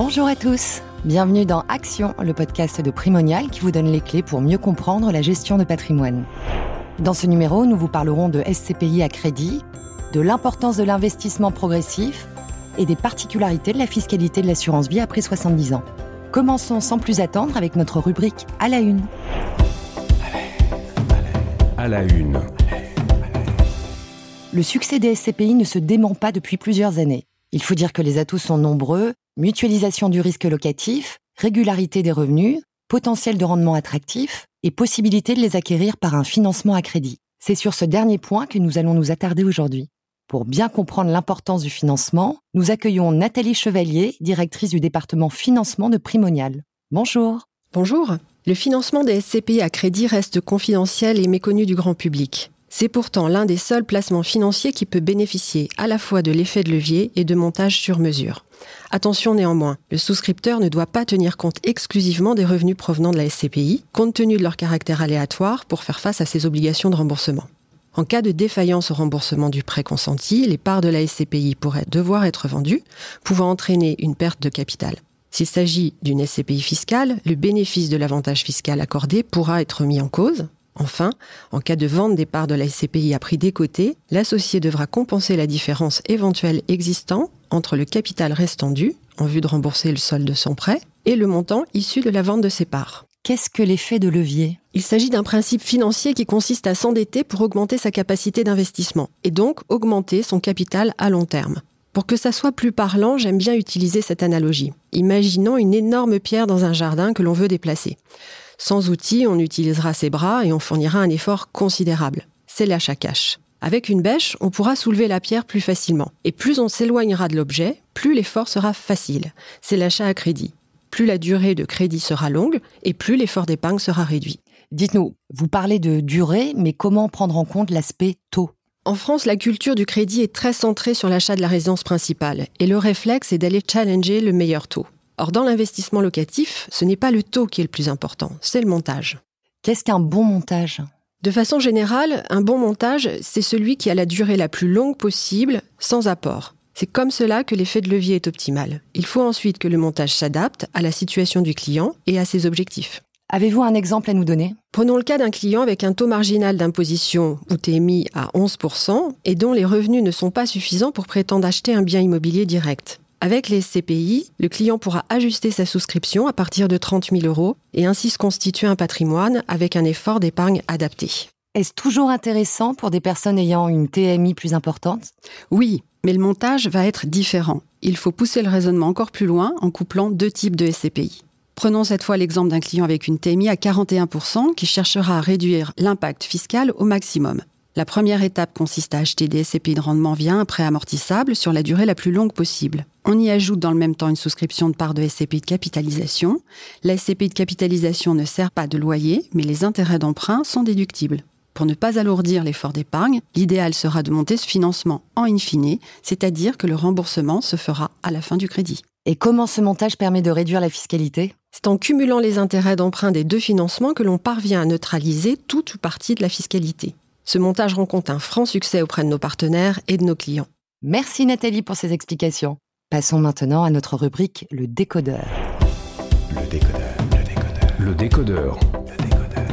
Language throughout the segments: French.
Bonjour à tous, bienvenue dans Action, le podcast de Primonial qui vous donne les clés pour mieux comprendre la gestion de patrimoine. Dans ce numéro, nous vous parlerons de SCPI à crédit, de l'importance de l'investissement progressif et des particularités de la fiscalité de l'assurance vie après 70 ans. Commençons sans plus attendre avec notre rubrique à la une. À la une. Le succès des SCPI ne se dément pas depuis plusieurs années. Il faut dire que les atouts sont nombreux, mutualisation du risque locatif, régularité des revenus, potentiel de rendement attractif et possibilité de les acquérir par un financement à crédit. C'est sur ce dernier point que nous allons nous attarder aujourd'hui. Pour bien comprendre l'importance du financement, nous accueillons Nathalie Chevalier, directrice du département financement de Primonial. Bonjour. Bonjour. Le financement des SCPI à crédit reste confidentiel et méconnu du grand public. C'est pourtant l'un des seuls placements financiers qui peut bénéficier à la fois de l'effet de levier et de montage sur mesure. Attention néanmoins, le souscripteur ne doit pas tenir compte exclusivement des revenus provenant de la SCPI, compte tenu de leur caractère aléatoire pour faire face à ses obligations de remboursement. En cas de défaillance au remboursement du prêt consenti, les parts de la SCPI pourraient devoir être vendues, pouvant entraîner une perte de capital. S'il s'agit d'une SCPI fiscale, le bénéfice de l'avantage fiscal accordé pourra être mis en cause, Enfin, en cas de vente des parts de la SCPI à prix décoté, l'associé devra compenser la différence éventuelle existant entre le capital restant dû, en vue de rembourser le solde de son prêt, et le montant issu de la vente de ses parts. Qu'est-ce que l'effet de levier? Il s'agit d'un principe financier qui consiste à s'endetter pour augmenter sa capacité d'investissement, et donc augmenter son capital à long terme. Pour que ça soit plus parlant, j'aime bien utiliser cette analogie. Imaginons une énorme pierre dans un jardin que l'on veut déplacer. Sans outils, on utilisera ses bras et on fournira un effort considérable. C'est l'achat cash. Avec une bêche, on pourra soulever la pierre plus facilement. Et plus on s'éloignera de l'objet, plus l'effort sera facile. C'est l'achat à crédit. Plus la durée de crédit sera longue et plus l'effort d'épargne sera réduit. Dites-nous, vous parlez de durée, mais comment prendre en compte l'aspect taux? En France, la culture du crédit est très centrée sur l'achat de la résidence principale et le réflexe est d'aller challenger le meilleur taux. Or, dans l'investissement locatif, ce n'est pas le taux qui est le plus important, c'est le montage. Qu'est-ce qu'un bon montage? De façon générale, un bon montage, c'est celui qui a la durée la plus longue possible, sans apport. C'est comme cela que l'effet de levier est optimal. Il faut ensuite que le montage s'adapte à la situation du client et à ses objectifs. Avez-vous un exemple à nous donner? Prenons le cas d'un client avec un taux marginal d'imposition ou TMI à 11% et dont les revenus ne sont pas suffisants pour prétendre acheter un bien immobilier direct. Avec les CPI, le client pourra ajuster sa souscription à partir de 30 000 euros et ainsi se constituer un patrimoine avec un effort d'épargne adapté. Est-ce toujours intéressant pour des personnes ayant une TMI plus importante? Oui, mais le montage va être différent. Il faut pousser le raisonnement encore plus loin en couplant deux types de SCPI. Prenons cette fois l'exemple d'un client avec une TMI à 41% qui cherchera à réduire l'impact fiscal au maximum. La première étape consiste à acheter des SCPI de rendement via un prêt amortissable sur la durée la plus longue possible. On y ajoute dans le même temps une souscription de part de SCPI de capitalisation. La SCPI de capitalisation ne sert pas de loyer, mais les intérêts d'emprunt sont déductibles. Pour ne pas alourdir l'effort d'épargne, l'idéal sera de monter ce financement en in fine, c'est-à-dire que le remboursement se fera à la fin du crédit. Et comment ce montage permet de réduire la fiscalité? C'est en cumulant les intérêts d'emprunt des deux financements que l'on parvient à neutraliser toute ou partie de la fiscalité. Ce montage rencontre un franc succès auprès de nos partenaires et de nos clients. Merci Nathalie pour ces explications. Passons maintenant à notre rubrique Le décodeur. Le décodeur, le décodeur. Le décodeur. Le décodeur.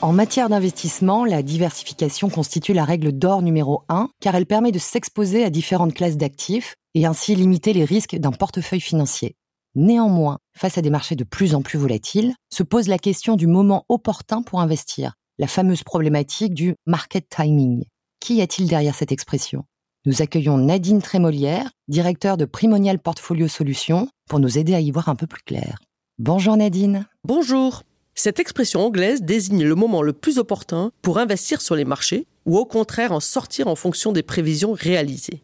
En matière d'investissement, la diversification constitue la règle d'or numéro 1 car elle permet de s'exposer à différentes classes d'actifs et ainsi limiter les risques d'un portefeuille financier. Néanmoins, face à des marchés de plus en plus volatiles, se pose la question du moment opportun pour investir la fameuse problématique du market timing. Qui a-t-il derrière cette expression? Nous accueillons Nadine Trémolière, directeur de Primonial Portfolio Solutions, pour nous aider à y voir un peu plus clair. Bonjour Nadine. Bonjour. Cette expression anglaise désigne le moment le plus opportun pour investir sur les marchés ou au contraire en sortir en fonction des prévisions réalisées.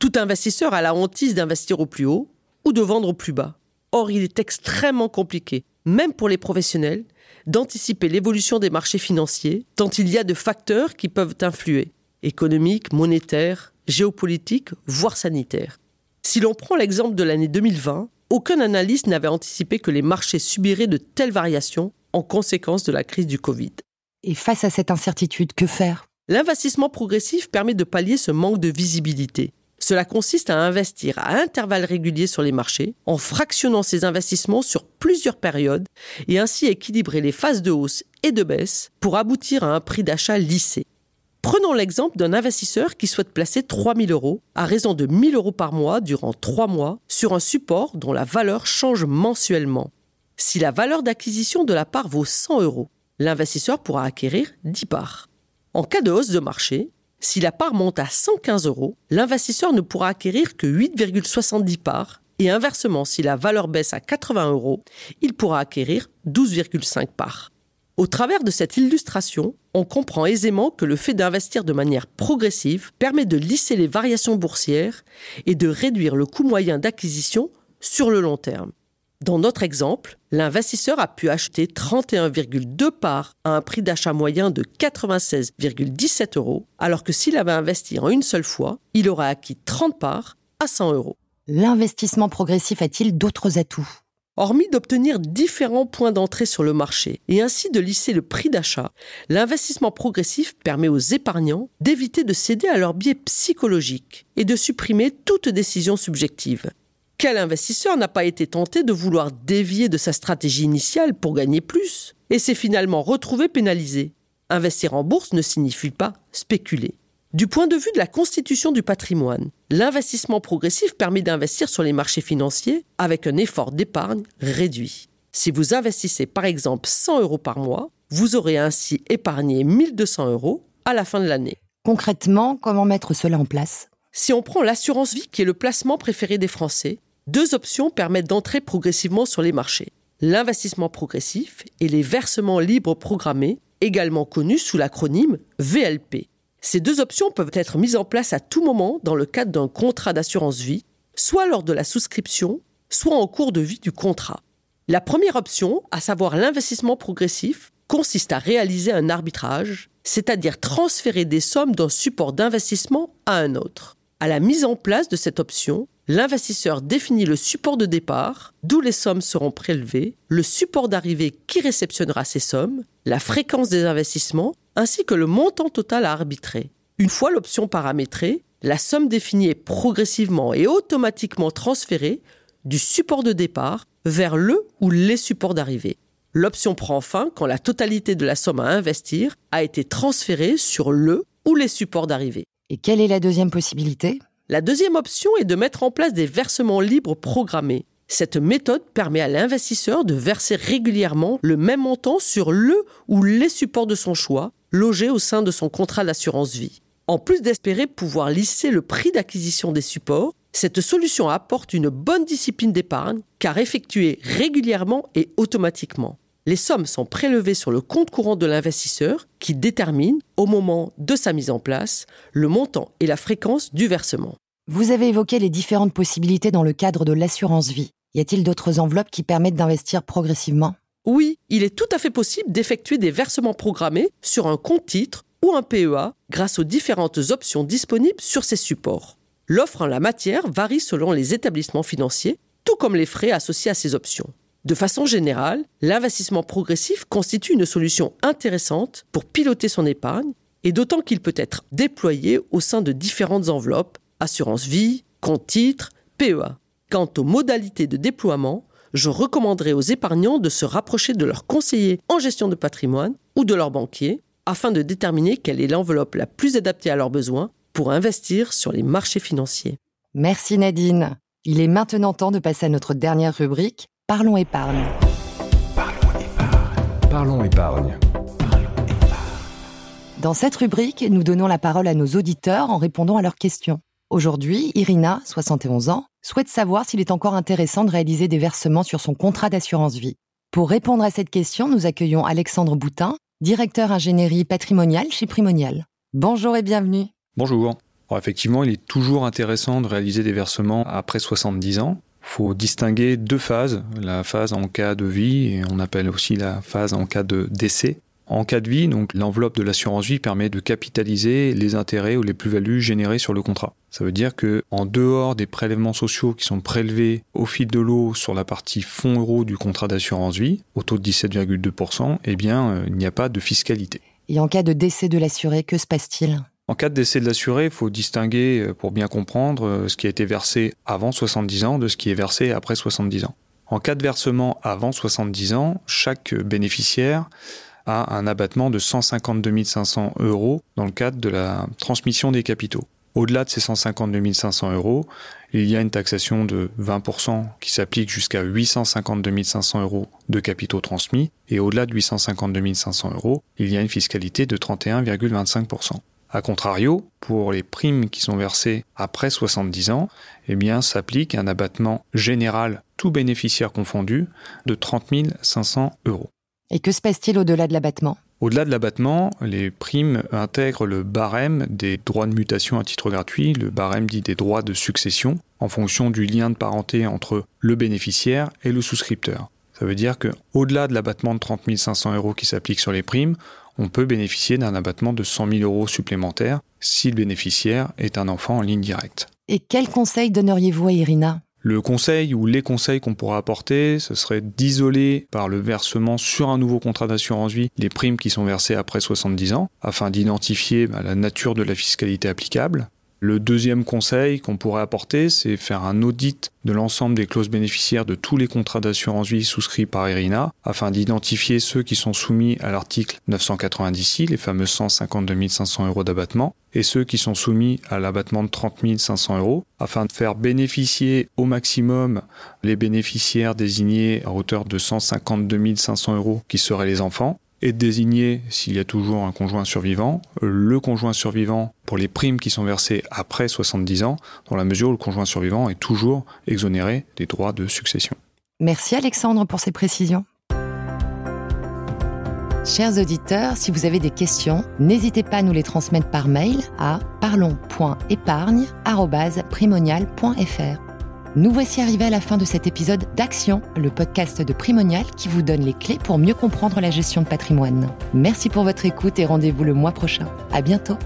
Tout investisseur a la hantise d'investir au plus haut ou de vendre au plus bas. Or, il est extrêmement compliqué, même pour les professionnels, d'anticiper l'évolution des marchés financiers, tant il y a de facteurs qui peuvent influer, économiques, monétaires, géopolitiques, voire sanitaires. Si l'on prend l'exemple de l'année 2020, aucun analyste n'avait anticipé que les marchés subiraient de telles variations en conséquence de la crise du Covid. Et face à cette incertitude, que faire? L'investissement progressif permet de pallier ce manque de visibilité. Cela consiste à investir à intervalles réguliers sur les marchés, en fractionnant ses investissements sur plusieurs périodes et ainsi équilibrer les phases de hausse et de baisse pour aboutir à un prix d'achat lissé. Prenons l'exemple d'un investisseur qui souhaite placer 3 000 euros à raison de 1 000 euros par mois durant 3 mois sur un support dont la valeur change mensuellement. Si la valeur d'acquisition de la part vaut 100 euros, l'investisseur pourra acquérir 10 parts. En cas de hausse de marché, si la part monte à 115 euros, l'investisseur ne pourra acquérir que 8,70 parts et inversement, si la valeur baisse à 80 euros, il pourra acquérir 12,5 parts. Au travers de cette illustration, on comprend aisément que le fait d'investir de manière progressive permet de lisser les variations boursières et de réduire le coût moyen d'acquisition sur le long terme. Dans notre exemple, l'investisseur a pu acheter 31,2 parts à un prix d'achat moyen de 96,17 euros, alors que s'il avait investi en une seule fois, il aurait acquis 30 parts à 100 euros. L'investissement progressif a-t-il d'autres atouts? Hormis d'obtenir différents points d'entrée sur le marché et ainsi de lisser le prix d'achat, l'investissement progressif permet aux épargnants d'éviter de céder à leur biais psychologique et de supprimer toute décision subjective. Quel investisseur n'a pas été tenté de vouloir dévier de sa stratégie initiale pour gagner plus et s'est finalement retrouvé pénalisé? Investir en bourse ne signifie pas spéculer. Du point de vue de la constitution du patrimoine, l'investissement progressif permet d'investir sur les marchés financiers avec un effort d'épargne réduit. Si vous investissez par exemple 100 euros par mois, vous aurez ainsi épargné 1200 euros à la fin de l'année. Concrètement, comment mettre cela en place? Si on prend l'assurance vie qui est le placement préféré des Français, deux options permettent d'entrer progressivement sur les marchés. L'investissement progressif et les versements libres programmés, également connus sous l'acronyme VLP. Ces deux options peuvent être mises en place à tout moment dans le cadre d'un contrat d'assurance vie, soit lors de la souscription, soit en cours de vie du contrat. La première option, à savoir l'investissement progressif, consiste à réaliser un arbitrage, c'est-à-dire transférer des sommes d'un support d'investissement à un autre. À la mise en place de cette option, l'investisseur définit le support de départ, d'où les sommes seront prélevées, le support d'arrivée qui réceptionnera ces sommes, la fréquence des investissements ainsi que le montant total à arbitrer. Une fois l'option paramétrée, la somme définie est progressivement et automatiquement transférée du support de départ vers le ou les supports d'arrivée. L'option prend fin quand la totalité de la somme à investir a été transférée sur le ou les supports d'arrivée. Et quelle est la deuxième possibilité? La deuxième option est de mettre en place des versements libres programmés. Cette méthode permet à l'investisseur de verser régulièrement le même montant sur le ou les supports de son choix, logés au sein de son contrat d'assurance vie. En plus d'espérer pouvoir lisser le prix d'acquisition des supports, cette solution apporte une bonne discipline d'épargne car effectuée régulièrement et automatiquement. Les sommes sont prélevées sur le compte courant de l'investisseur qui détermine, au moment de sa mise en place, le montant et la fréquence du versement. Vous avez évoqué les différentes possibilités dans le cadre de l'assurance vie. Y a-t-il d'autres enveloppes qui permettent d'investir progressivement? Oui, il est tout à fait possible d'effectuer des versements programmés sur un compte titre ou un PEA grâce aux différentes options disponibles sur ces supports. L'offre en la matière varie selon les établissements financiers, tout comme les frais associés à ces options. De façon générale, l'investissement progressif constitue une solution intéressante pour piloter son épargne, et d'autant qu'il peut être déployé au sein de différentes enveloppes assurance vie, compte titre, PEA. Quant aux modalités de déploiement, je recommanderais aux épargnants de se rapprocher de leur conseiller en gestion de patrimoine ou de leur banquier afin de déterminer quelle est l'enveloppe la plus adaptée à leurs besoins pour investir sur les marchés financiers. Merci Nadine. Il est maintenant temps de passer à notre dernière rubrique, Parlons épargne. Parlons épargne. Parlons épargne. Dans cette rubrique, nous donnons la parole à nos auditeurs en répondant à leurs questions. Aujourd'hui, Irina, 71 ans, souhaite savoir s'il est encore intéressant de réaliser des versements sur son contrat d'assurance vie. Pour répondre à cette question, nous accueillons Alexandre Boutin, directeur ingénierie patrimoniale chez Primonial. Bonjour et bienvenue. Bonjour. Alors effectivement, il est toujours intéressant de réaliser des versements après 70 ans. Il faut distinguer deux phases, la phase en cas de vie et on appelle aussi la phase en cas de décès. En cas de vie, donc l'enveloppe de l'assurance vie permet de capitaliser les intérêts ou les plus-values générées sur le contrat. Ça veut dire que en dehors des prélèvements sociaux qui sont prélevés au fil de l'eau sur la partie fonds euros du contrat d'assurance vie, au taux de 17,2%, eh bien, euh, il n'y a pas de fiscalité. Et en cas de décès de l'assuré, que se passe-t-il? En cas de décès de l'assuré, il faut distinguer, euh, pour bien comprendre, euh, ce qui a été versé avant 70 ans de ce qui est versé après 70 ans. En cas de versement avant 70 ans, chaque bénéficiaire a un abattement de 152 500 euros dans le cadre de la transmission des capitaux. Au-delà de ces 152 500 euros, il y a une taxation de 20% qui s'applique jusqu'à 852 500 euros de capitaux transmis, et au-delà de 852 500 euros, il y a une fiscalité de 31,25%. A contrario, pour les primes qui sont versées après 70 ans, eh bien, s'applique un abattement général, tout bénéficiaire confondu, de 30 500 euros. Et que se passe-t-il au-delà de l'abattement? Au-delà de l'abattement, les primes intègrent le barème des droits de mutation à titre gratuit, le barème dit des droits de succession, en fonction du lien de parenté entre le bénéficiaire et le souscripteur. Ça veut dire que, au-delà de l'abattement de 30 500 euros qui s'applique sur les primes, on peut bénéficier d'un abattement de 100 000 euros supplémentaires si le bénéficiaire est un enfant en ligne directe. Et quel conseil donneriez-vous à Irina? Le conseil ou les conseils qu'on pourra apporter, ce serait d'isoler par le versement sur un nouveau contrat d'assurance vie les primes qui sont versées après 70 ans, afin d'identifier bah, la nature de la fiscalité applicable. Le deuxième conseil qu'on pourrait apporter, c'est faire un audit de l'ensemble des clauses bénéficiaires de tous les contrats d'assurance vie souscrits par Irina, afin d'identifier ceux qui sont soumis à l'article 990 les fameux 152 500 euros d'abattement, et ceux qui sont soumis à l'abattement de 30 500 euros, afin de faire bénéficier au maximum les bénéficiaires désignés à hauteur de 152 500 euros, qui seraient les enfants, et de désigner, s'il y a toujours un conjoint survivant, le conjoint survivant pour les primes qui sont versées après 70 ans, dans la mesure où le conjoint survivant est toujours exonéré des droits de succession. Merci Alexandre pour ces précisions. Chers auditeurs, si vous avez des questions, n'hésitez pas à nous les transmettre par mail à parlons.épargne.primonial.fr. Nous voici arrivés à la fin de cet épisode d'Action, le podcast de Primonial qui vous donne les clés pour mieux comprendre la gestion de patrimoine. Merci pour votre écoute et rendez-vous le mois prochain. À bientôt.